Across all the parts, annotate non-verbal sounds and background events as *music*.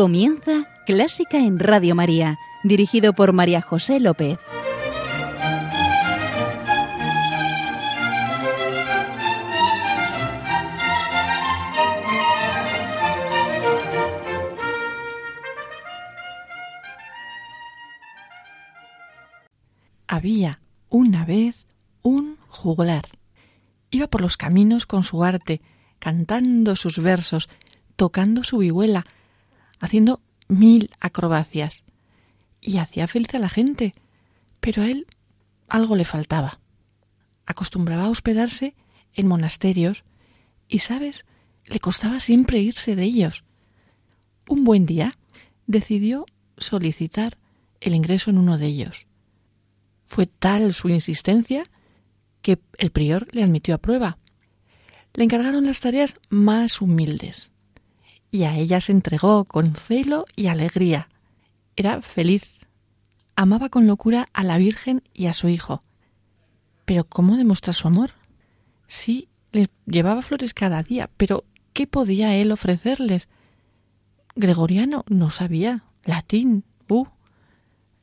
Comienza Clásica en Radio María, dirigido por María José López. Había una vez un juglar. Iba por los caminos con su arte, cantando sus versos, tocando su vihuela, haciendo mil acrobacias. Y hacía feliz a la gente, pero a él algo le faltaba. Acostumbraba a hospedarse en monasterios y, sabes, le costaba siempre irse de ellos. Un buen día decidió solicitar el ingreso en uno de ellos. Fue tal su insistencia que el prior le admitió a prueba. Le encargaron las tareas más humildes y a ella se entregó con celo y alegría. Era feliz. Amaba con locura a la Virgen y a su hijo. Pero ¿cómo demostrar su amor? Sí, les llevaba flores cada día, pero ¿qué podía él ofrecerles? Gregoriano no sabía. Latín. Uh.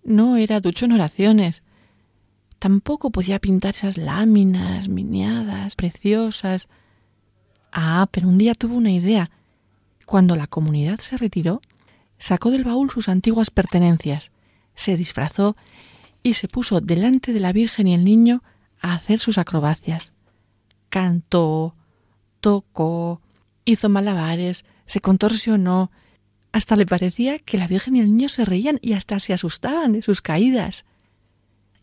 No era ducho en oraciones. Tampoco podía pintar esas láminas miniadas, preciosas. Ah, pero un día tuvo una idea. Cuando la comunidad se retiró, sacó del baúl sus antiguas pertenencias, se disfrazó y se puso delante de la Virgen y el niño a hacer sus acrobacias. Cantó, tocó, hizo malabares, se contorsionó, hasta le parecía que la Virgen y el niño se reían y hasta se asustaban de sus caídas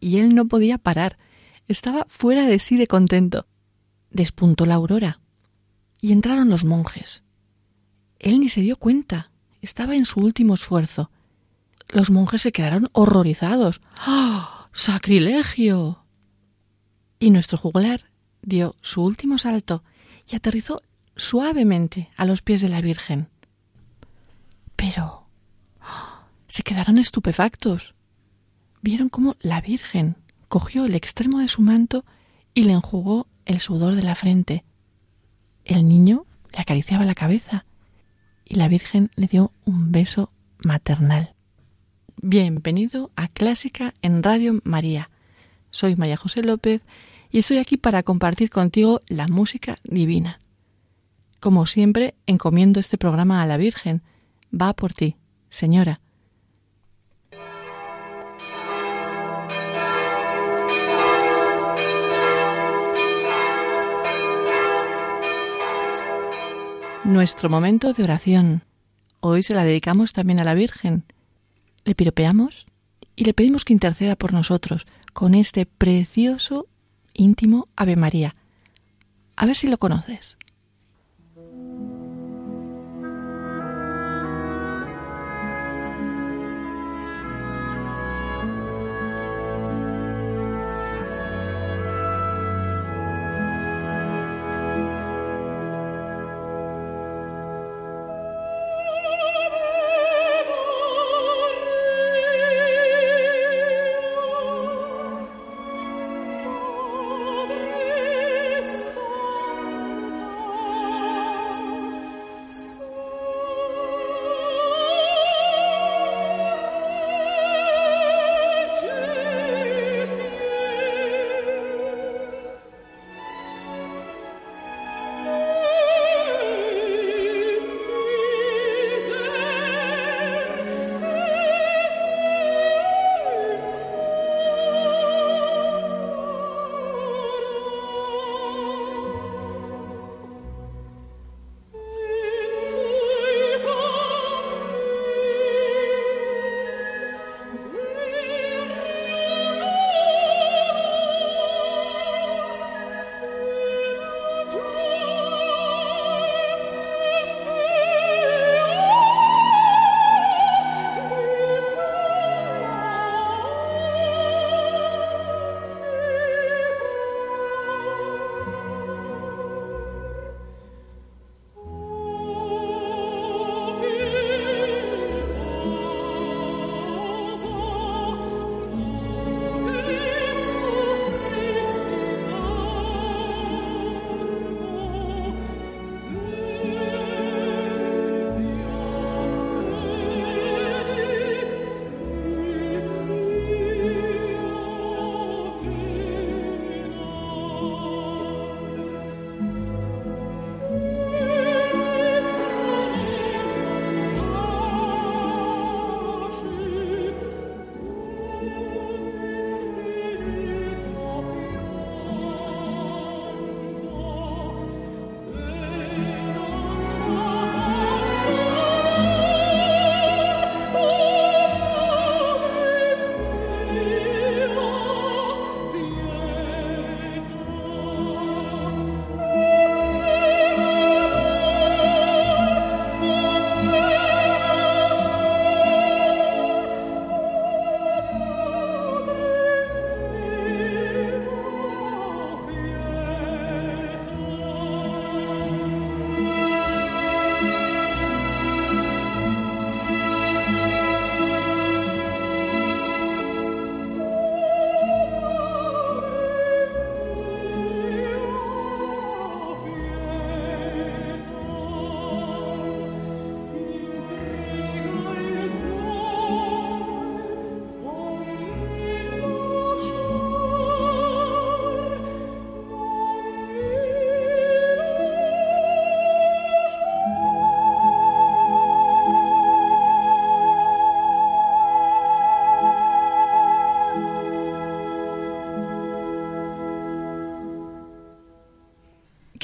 y él no podía parar. Estaba fuera de sí de contento. Despuntó la aurora. Y entraron los monjes. Él ni se dio cuenta. Estaba en su último esfuerzo. Los monjes se quedaron horrorizados. ¡Ah! ¡Sacrilegio! Y nuestro juglar dio su último salto y aterrizó suavemente a los pies de la Virgen. Pero ¡ah! se quedaron estupefactos vieron cómo la Virgen cogió el extremo de su manto y le enjugó el sudor de la frente. El niño le acariciaba la cabeza y la Virgen le dio un beso maternal. Bienvenido a Clásica en Radio María. Soy María José López y estoy aquí para compartir contigo la música divina. Como siempre, encomiendo este programa a la Virgen. Va por ti, Señora. Nuestro momento de oración. Hoy se la dedicamos también a la Virgen. Le piropeamos y le pedimos que interceda por nosotros con este precioso, íntimo Ave María. A ver si lo conoces.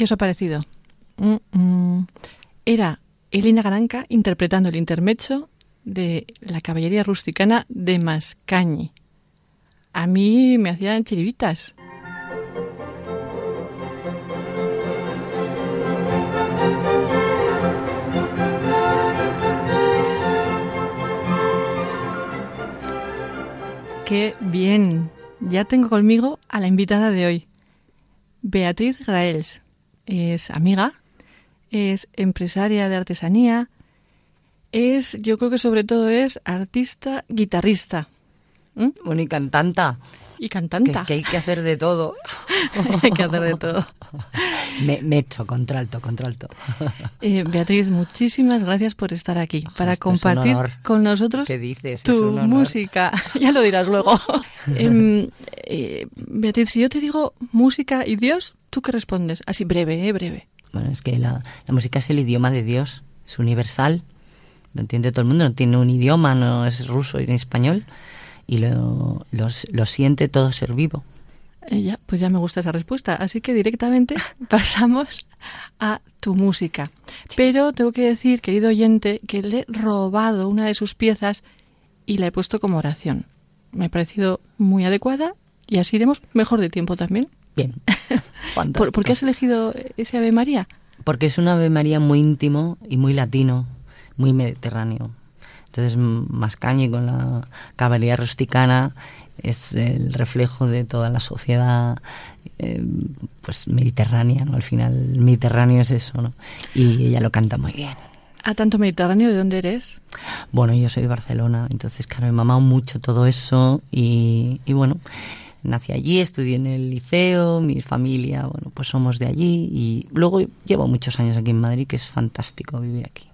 ¿Qué os ha parecido? Era Elina Garanca interpretando el intermecho de la caballería rusticana de Mascañi. A mí me hacían chiribitas. Qué bien. Ya tengo conmigo a la invitada de hoy, Beatriz Graels. Es amiga, es empresaria de artesanía, es, yo creo que sobre todo es artista, guitarrista. ¿Mm? Bueno, y cantanta. Y cantanta. Que es que hay que hacer de todo. *laughs* hay que hacer de todo. me, me echo contralto, contralto. *laughs* Eh, Beatriz, muchísimas gracias por estar aquí, para compartir con nosotros dices? tu música. *laughs* ya lo dirás luego. Em, eh, Beatriz, si yo te digo música y Dios, ¿tú qué respondes? Así breve, ¿eh? Breve. Bueno, es que la, la música es el idioma de Dios, es universal, lo entiende todo el mundo, no tiene un idioma, no es ruso ni español y lo, lo, siente todo ser vivo. Eh, ya, pues ya me gusta esa respuesta. Así que directamente *laughs* pasamos a tu música. Pero tengo que decir, querido oyente, que le he robado una de sus piezas y la he puesto como oración. Me ha parecido muy adecuada y así iremos mejor de tiempo también. Bien. *laughs* ¿Por, ¿Por, qué has elegido ese Ave María? Porque es un Ave María muy íntimo y muy latino, muy mediterráneo. Entonces, Mascañi con la caballería rusticana es el reflejo de toda la sociedad eh, pues mediterránea, ¿no? Al final, Mediterráneo es eso, ¿no? Y ella lo canta muy bien. ¿A tanto Mediterráneo? ¿De dónde eres? Bueno, yo soy de Barcelona, entonces, claro, me mamado mucho todo eso y, y bueno, nací allí, estudié en el liceo, mi familia, bueno, pues somos de allí y luego llevo muchos años aquí en Madrid, que es fantástico vivir aquí.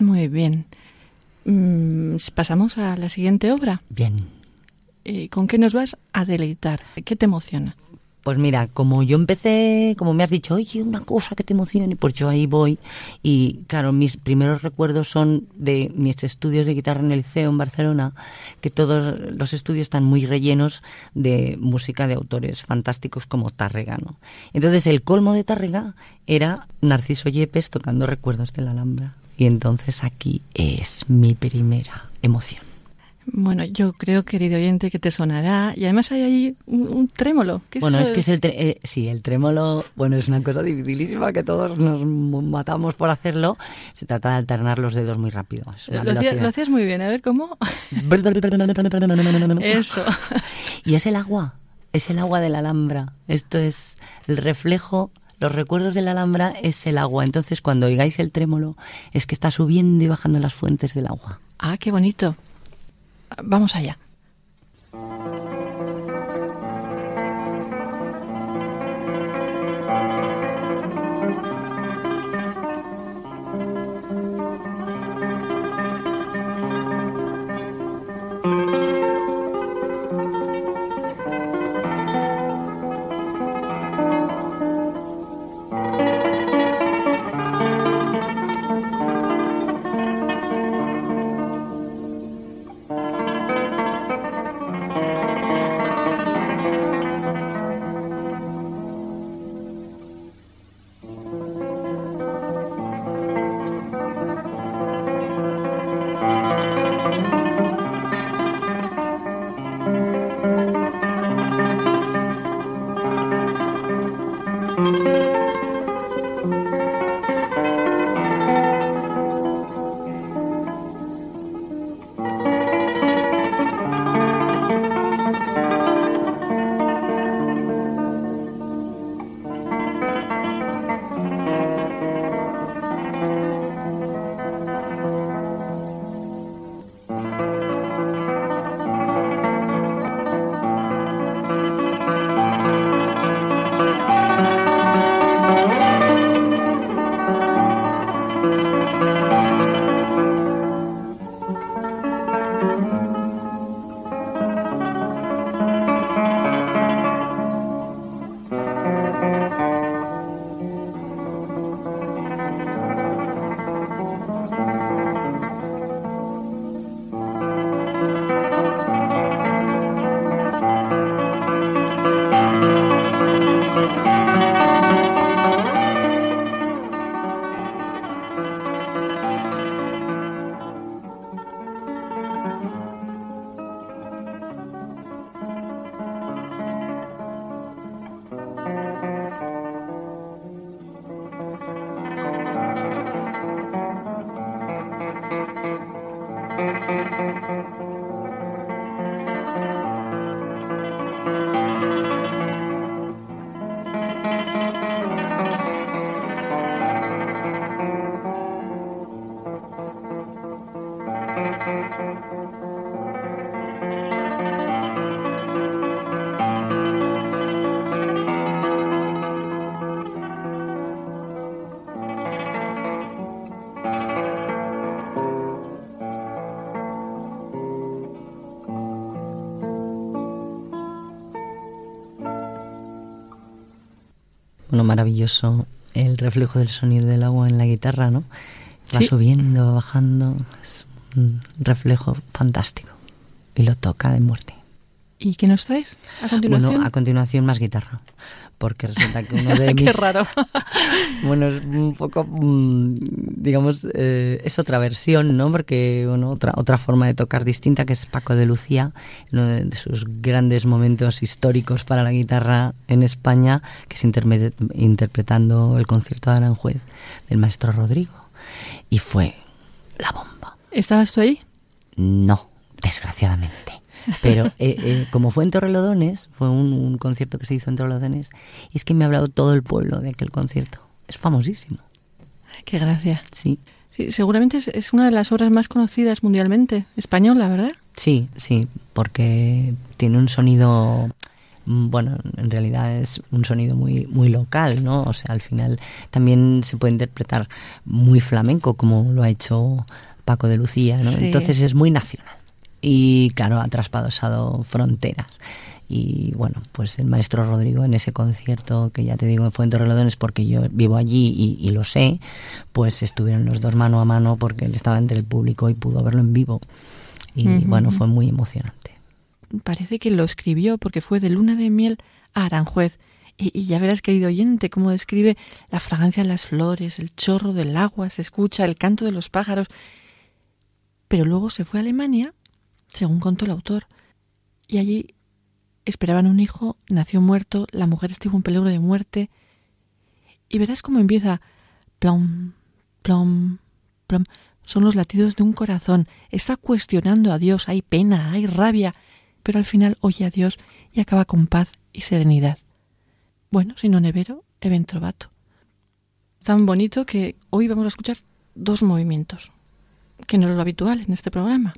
Muy bien. Mm, pasamos a la siguiente obra. Bien. Eh, ¿Con qué nos vas a deleitar? ¿Qué te emociona? Pues mira, como yo empecé, como me has dicho, oye, una cosa que te emocione, pues yo ahí voy. Y claro, mis primeros recuerdos son de mis estudios de guitarra en el liceo en Barcelona, que todos los estudios están muy rellenos de música de autores fantásticos como Tárrega, ¿no? Entonces el colmo de Tárrega era Narciso Yepes tocando Recuerdos de la Alhambra. Y entonces aquí es mi primera emoción. Bueno, yo creo, querido oyente, que te sonará. Y además hay ahí un, trémolo. bueno, es que es el, eh, sí, el trémolo, bueno, es una cosa dificilísima que todos nos matamos por hacerlo. Se trata de alternar los dedos muy rápido. Lo, lo, hacías muy bien, a ver cómo. *laughs* Eso. Y es el agua, es el agua de la Alhambra. Esto es el reflejo los recuerdos de la Alhambra es el agua. Entonces, cuando oigáis el trémolo, es que está subiendo y bajando las fuentes del agua. Ah, qué bonito. Vamos allá. Maravilloso el reflejo del sonido del agua en la guitarra, ¿no? Va subiendo, va bajando. Es un reflejo fantástico. Y lo toca de muerte. ¿Y qué nos traes a continuación? Bueno, a continuación más guitarra. Porque resulta que uno de *laughs* mis... qué raro. *laughs* bueno, es un poco, mm, digamos, eh, es otra versión, ¿no? Porque, bueno, otra, otra forma de tocar distinta que es Paco de Lucía, uno de, sus grandes momentos históricos para la guitarra en España, que es interpretando el concierto de Aranjuez del maestro Rodrigo. Y fue la bomba. ¿Estabas tú ahí? No, desgraciadamente. Pero eh, eh, como fue en Torrelodones, fue un, concierto que se hizo en Torrelodones, y es que me ha hablado todo el pueblo de aquel concierto. Es famosísimo. qué gracia. Sí. sí. Seguramente es, una de las obras más conocidas mundialmente, española, ¿verdad? Sí, sí, porque tiene un sonido mm, bueno, en realidad es un sonido muy muy local, ¿no? O sea, al final también se puede interpretar muy flamenco como lo ha hecho Paco de Lucía, ¿no? Entonces es muy nacional y claro, ha traspasado fronteras. Y bueno, pues el maestro Rodrigo en ese concierto, que ya te digo, fue en Torrelodones porque yo vivo allí y, lo sé, pues estuvieron los dos mano a mano porque él estaba entre el público y pudo verlo en vivo. Y bueno, fue muy emocionante. Parece que lo escribió porque fue de luna de miel a Aranjuez. Y, y, ya verás, querido oyente, cómo describe la fragancia de las flores, el chorro del agua, se escucha el canto de los pájaros. Pero luego se fue a Alemania según contó el autor. Y allí esperaban un hijo, nació muerto, la mujer estuvo en peligro de muerte. Y verás cómo empieza plom, plom, plom. Son los latidos de un corazón. Está cuestionando a Dios. Hay pena, hay rabia. Pero al final oye a Dios y acaba con paz y serenidad. Bueno, si no nevero, evento trovato. Tan bonito que hoy vamos a escuchar dos movimientos, que no es lo habitual en este programa.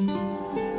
うん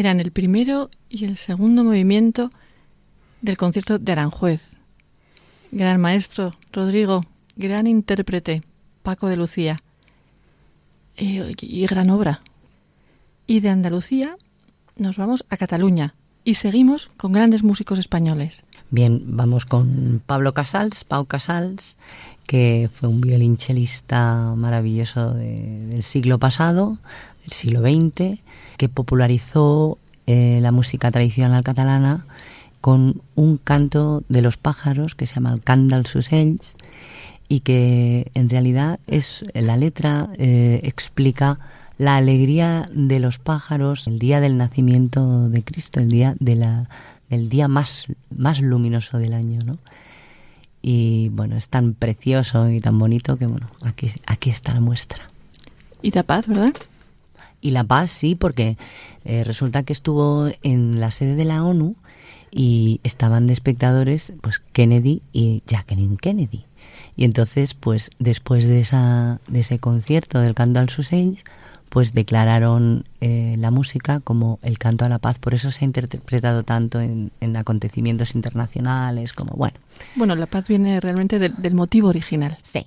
Eran el primero y el segundo movimiento del concierto de Aranjuez. Gran maestro, Rodrigo, gran intérprete, Paco de Lucía. Eh, y gran obra. Y de Andalucía nos vamos a Cataluña y seguimos con grandes músicos españoles. Bien, vamos con Pablo Casals, Pau Casals, que fue un violinchelista maravilloso del siglo pasado, siglo XX, que popularizó eh, la música tradicional catalana con un canto de los pájaros que se llama el cant dels ocells y que en realidad es la letra eh, explica la alegría de los pájaros el día del nacimiento de Cristo, el día de la el día más más luminoso del año, ¿no? Y bueno, es tan precioso y tan bonito que bueno, aquí aquí está la muestra. Y la paz, ¿verdad? Y la paz sí, porque eh, resulta que estuvo en la sede de la ONU y estaban de espectadores pues Kennedy y Jacqueline Kennedy. Y entonces, pues después de, esa, de ese concierto del canto al Sussex, pues declararon eh, la música como el canto a la paz. Por eso se ha interpretado tanto en, acontecimientos internacionales, como bueno. Bueno, la paz viene realmente del motivo original. Sí.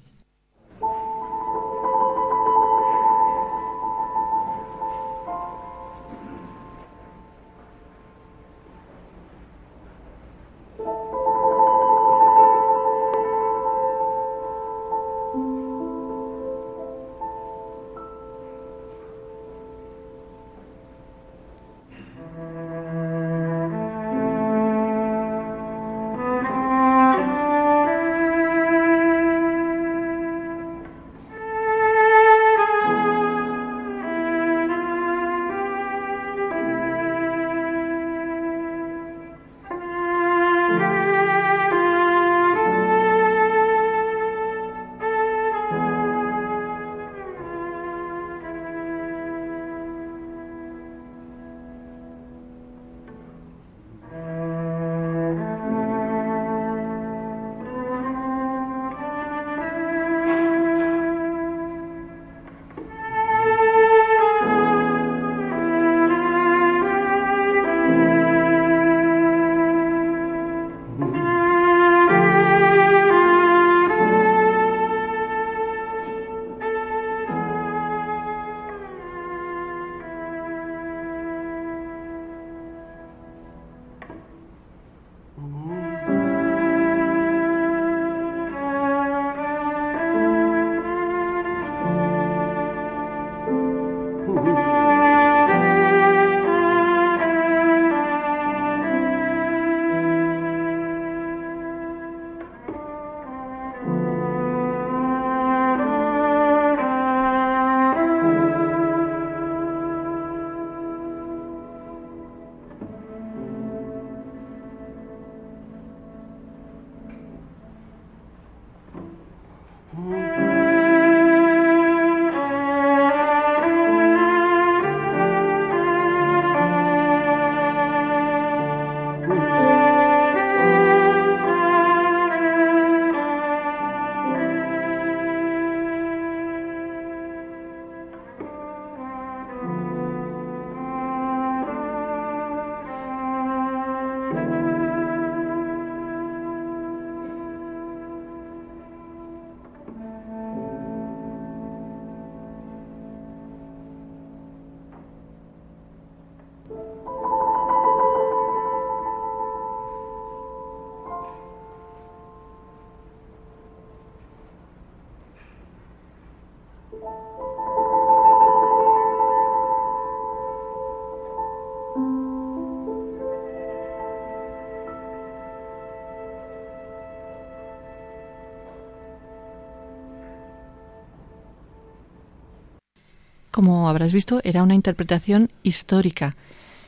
Como habrás visto, era una interpretación histórica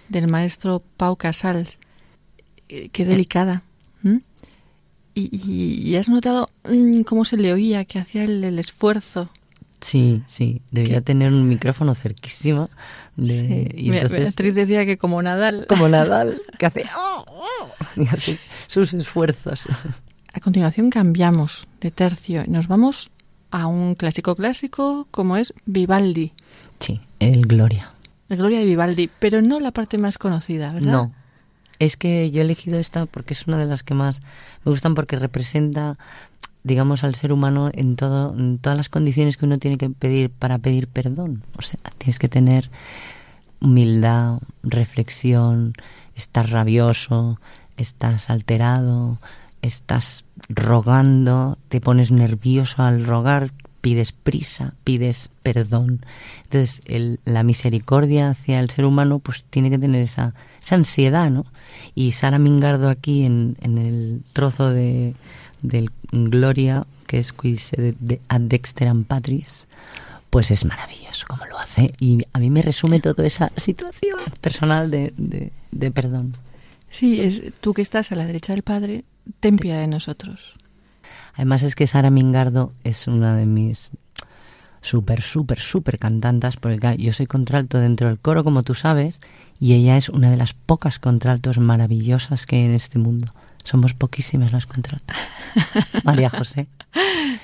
del maestro Pau Casals. Eh, qué delicada. Y, has notado mm, cómo se le oía, que hacía el, esfuerzo. Sí, sí, debía tener un micrófono cerquísimo. De, y entonces, decía que como Nadal. Como Nadal, *laughs* que hace, y hace sus esfuerzos. A continuación cambiamos de tercio y nos vamos a un clásico clásico como es Vivaldi. Sí, el Gloria. La Gloria de Vivaldi, pero no la parte más conocida, ¿verdad? No. Es que yo he elegido esta porque es una de las que más me gustan porque representa, digamos, al ser humano en, todo, en todas las condiciones que uno tiene que pedir para pedir perdón. O sea, tienes que tener humildad, reflexión, estás rabioso, estás alterado, estás rogando, te pones nervioso al rogar, pides prisa, pides perdón. Entonces, el, la misericordia hacia el ser humano pues tiene que tener esa, esa ansiedad, ¿no? Y Sara Mingardo aquí en, en el trozo de del Gloria, que es de, de Ad Dexteram Patris, pues es maravilloso como lo hace. Y a mí me resume toda esa situación personal de, de, de perdón. Sí, es tú que estás a la derecha del Padre, ten piedad de nosotros. Además es que Sara Mingardo es una de mis súper, súper, súper cantantas, porque claro, yo soy contralto dentro del coro, como tú sabes, y ella es una de las pocas contraltos maravillosas que hay en este mundo. Somos poquísimas las contraltas. *laughs* María José.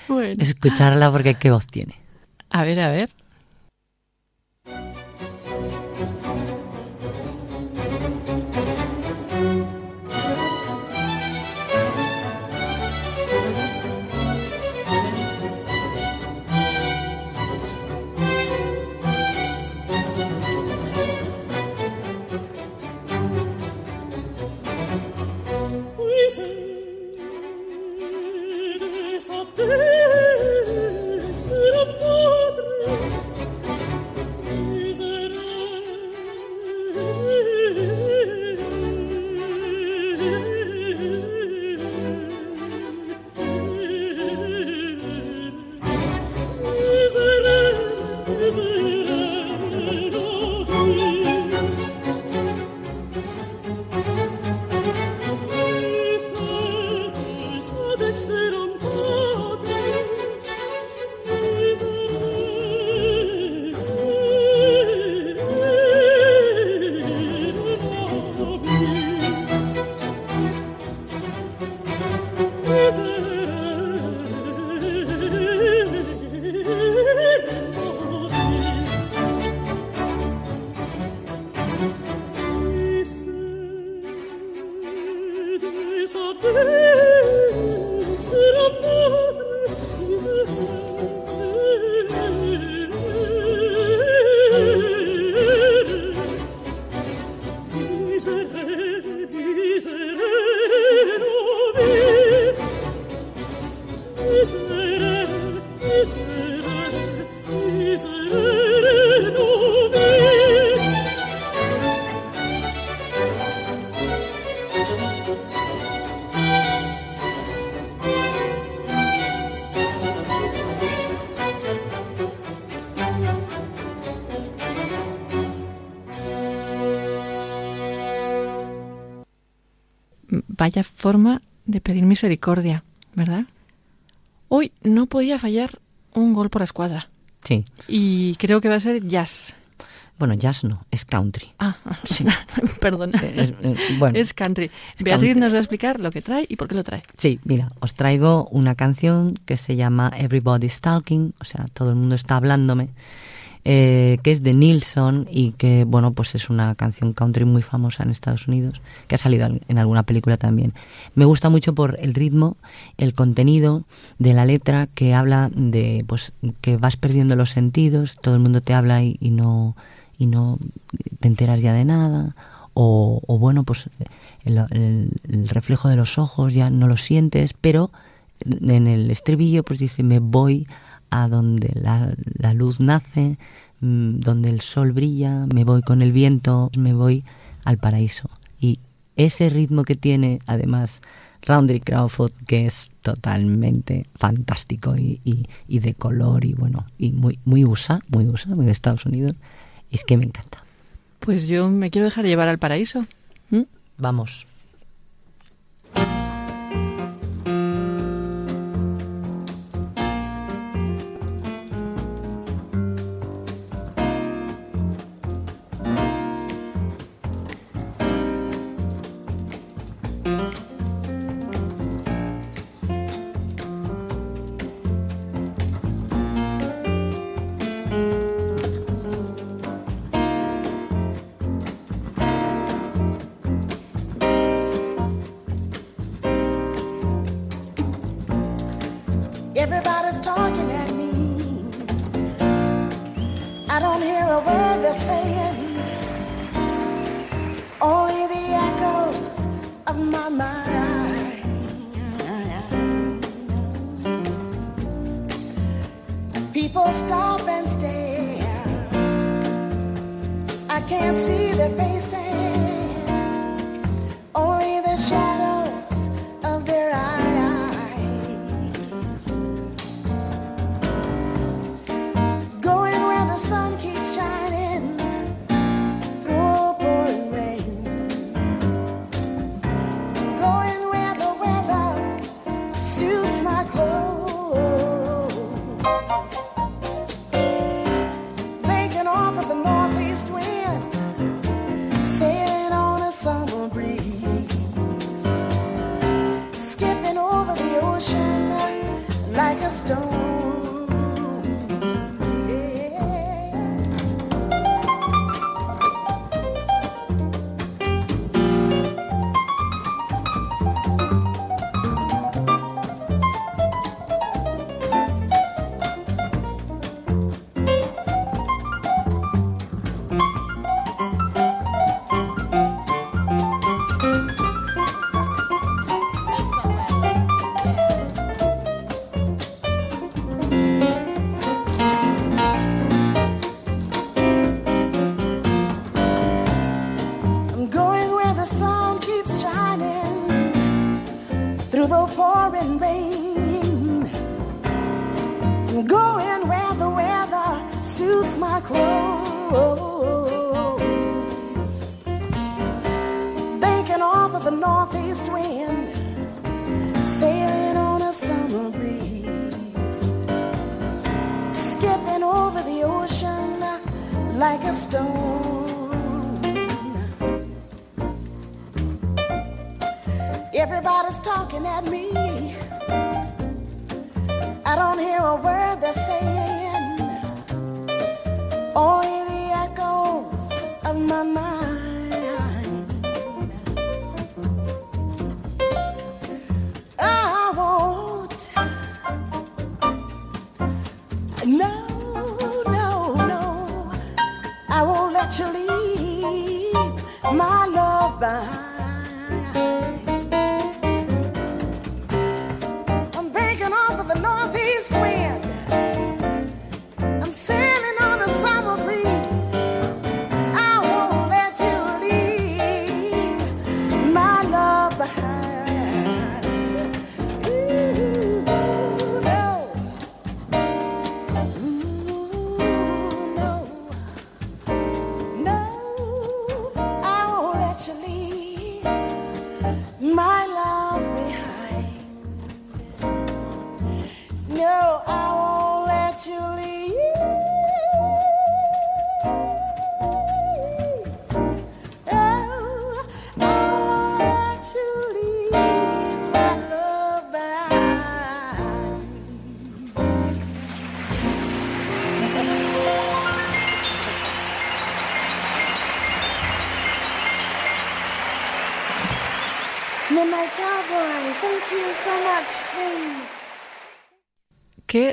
Bueno. Escucharla porque qué voz tiene. A ver, a ver. is forma de pedir misericordia, ¿verdad? Hoy no podía fallar un gol por escuadra. Sí. Y creo que va a ser jazz. Bueno, jazz no, es country. Ah, Sí. *laughs* perdón. Es- eh, bueno, Es country. es Beatriz country. nos va a explicar lo que trae y por qué lo trae. Sí, mira, os traigo una canción que se llama Everybody's Talking, o sea, todo el mundo está hablándome, eh, que es de Nilsson y que, bueno, pues es una canción country muy famosa en Estados Unidos, que ha salido en- alguna película también. Me gusta mucho por el ritmo, el contenido de la letra que habla de, pues, que vas perdiendo los sentidos, todo el mundo te habla y, no y no te enteras ya de nada o, o bueno pues el, el- el reflejo de los ojos ya no lo sientes pero en el estribillo pues dice me voy a donde la, la luz nace mm, donde el sol brilla me voy con el viento me voy al paraíso y ese ritmo que tiene además Roundtree Crawford que es totalmente fantástico y, y, y de color y bueno y muy muy USA muy USA muy de Estados Unidos es que me encanta Pues yo me quiero dejar llevar al paraíso. ¿Mm? vamos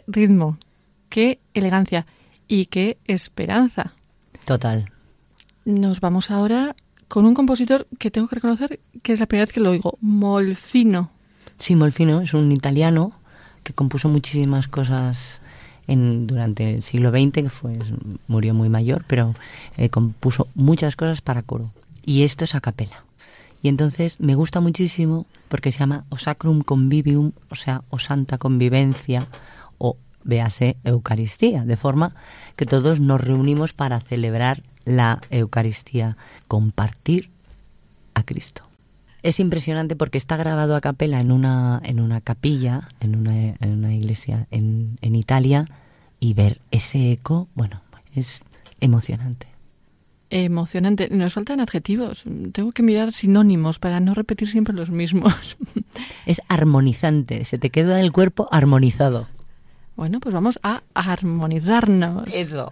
ritmo, qué elegancia y qué esperanza. Total. Nos vamos ahora con un compositor que tengo que reconocer que es la primera vez que lo oigo, Molfino. Sí, Molfino es un italiano que compuso muchísimas cosas en, durante el siglo XX, que fue, murió muy mayor, pero eh, compuso muchas cosas para coro. Y esto es a capela. Y entonces me gusta muchísimo porque se llama O Sacrum Convivium, o sea, o Santa Convivencia, véase Eucaristía, de forma que todos nos reunimos para celebrar la Eucaristía, compartir a Cristo. Es impresionante porque está grabado a capela en una, en una capilla, en una, en una iglesia en, en Italia, y ver ese eco, bueno, es emocionante. Emocionante. Nos faltan adjetivos. Tengo que mirar sinónimos para no repetir siempre los mismos. Es armonizante, se te queda el cuerpo armonizado. Bueno, pues vamos a armonizarnos. Eso.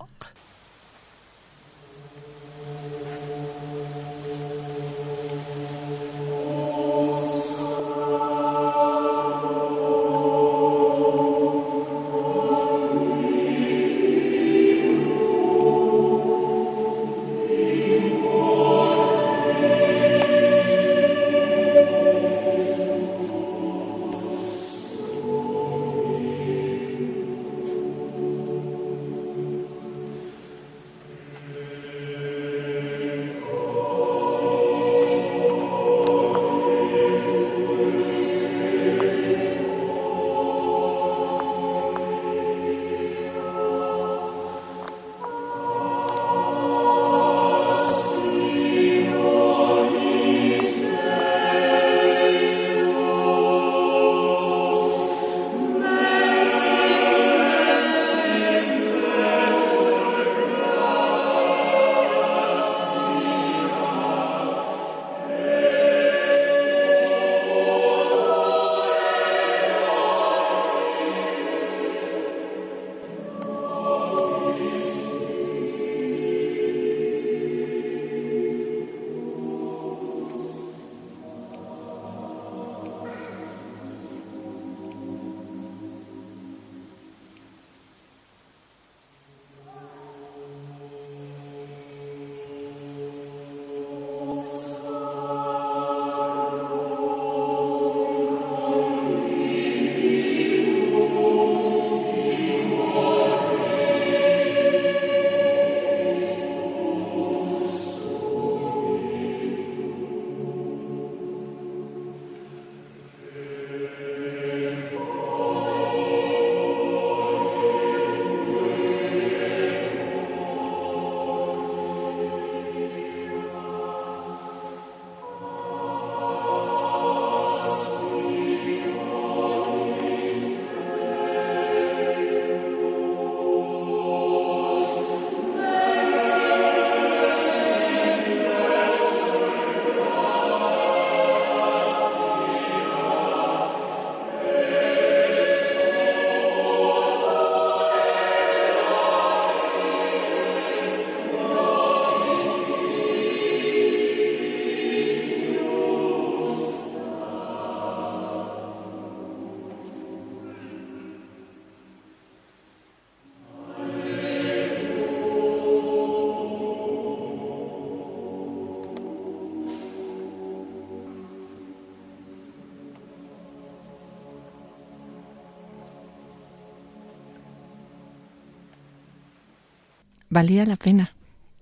Valía la pena.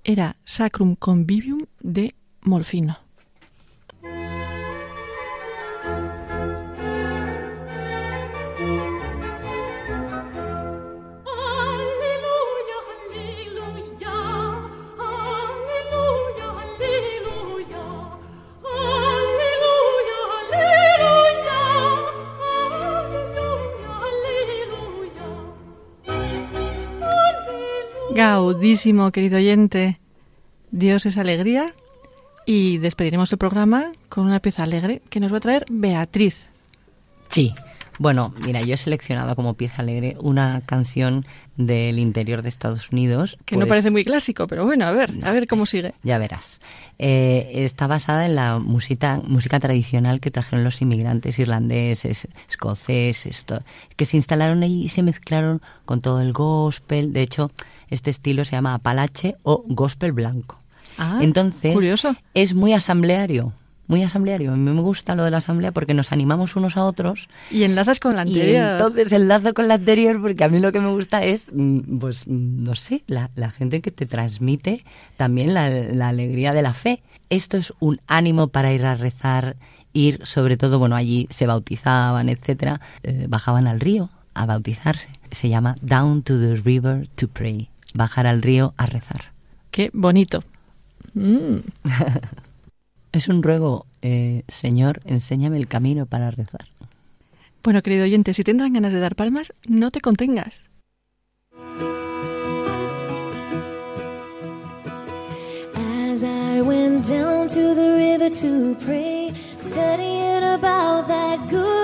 Era Sacrum Convivium de Molfino. Gaudísimo, querido oyente. Dios es alegría. Y despediremos el programa con una pieza alegre que nos va a traer Beatriz. Sí. Bueno, mira, yo he seleccionado como pieza alegre una canción del interior de Estados Unidos. Que no pues, parece muy clásico, pero bueno, a ver, a ver cómo sigue. Ya verás. Eh, está basada en la música, música tradicional que trajeron los inmigrantes irlandeses, escoceses, que se instalaron ahí y se mezclaron con todo el gospel. De hecho, este estilo se llama apalache o gospel blanco. Ah, Entonces, curioso. es muy asambleario. Muy asambleario. A mí me gusta lo de la asamblea porque nos animamos unos a otros Y enlazas con la y anterior. entonces enlazo con la anterior porque a mí lo que me gusta es, mm, pues, mm, no sé, la, la gente que te transmite también la, la alegría de la fe. Esto es un ánimo para ir a rezar, ir, sobre todo, bueno, allí se bautizaban, etcétera, eh, bajaban al río a bautizarse. Se llama Down to the River to Pray, bajar al río a rezar. Qué bonito. Mm. *laughs* Es un ruego, eh, Señor, enséñame el camino para rezar. Bueno, querido oyente, si tendrán ganas de dar palmas, no te contengas. As I went down to the river to pray, studying about that good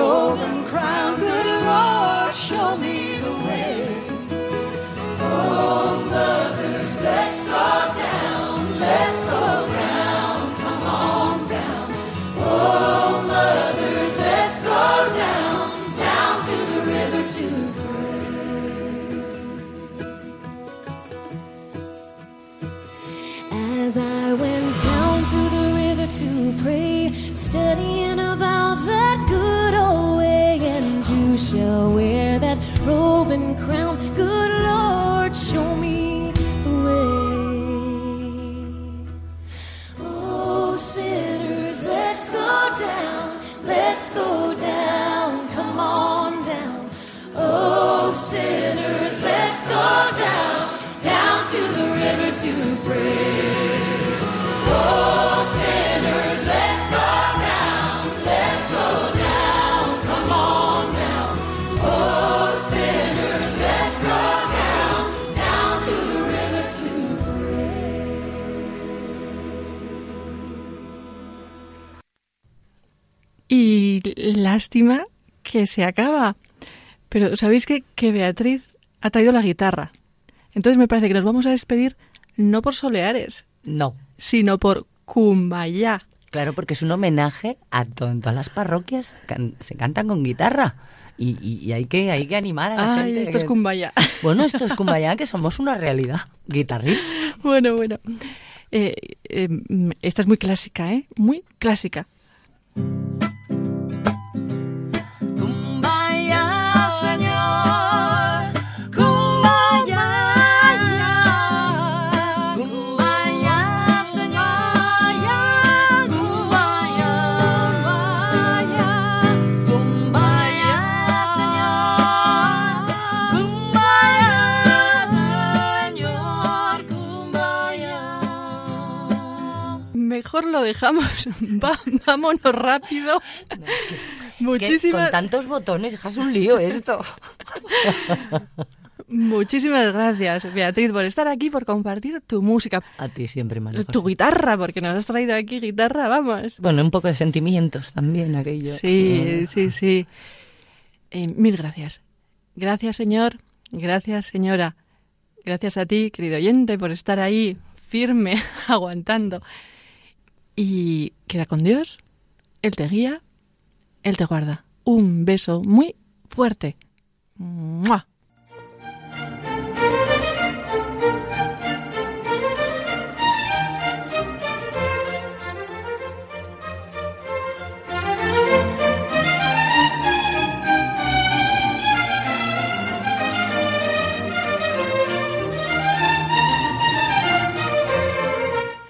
the lástima que se acaba. Pero ¿sabéis que, que Beatriz ha traído la guitarra? Entonces me parece que nos vamos a despedir no por soleares, No, sino por Kumbaya. Claro, porque es un homenaje a todas las parroquias. can- se cantan con guitarra. Y, y- y hay, que, hay que animar a la Ay, gente. esto es que- Kumbaya. Bueno, esto es *laughs* Kumbaya, que somos una realidad. Guitarril. bueno, bueno. Eh, eh, esta es muy clásica, ¿eh? Muy clásica. Lo dejamos. *laughs* Va- vámonos rápido. Que Muchísimas, con tantos botones es un lío esto. muchísimas gracias, Beatriz, por estar aquí, por compartir tu música, A ti siempre, María tu guitarra, porque nos has traído aquí guitarra, vamos. Bueno, un poco de sentimientos también aquello. Sí, sí, sí. Eh, mil gracias. Gracias, señor. Gracias, señora. Gracias a ti, querido oyente, por estar ahí firme, *laughs* aguantando. Y queda con Dios. Él te guía, Él te guarda. Un beso muy fuerte. ¡Mua!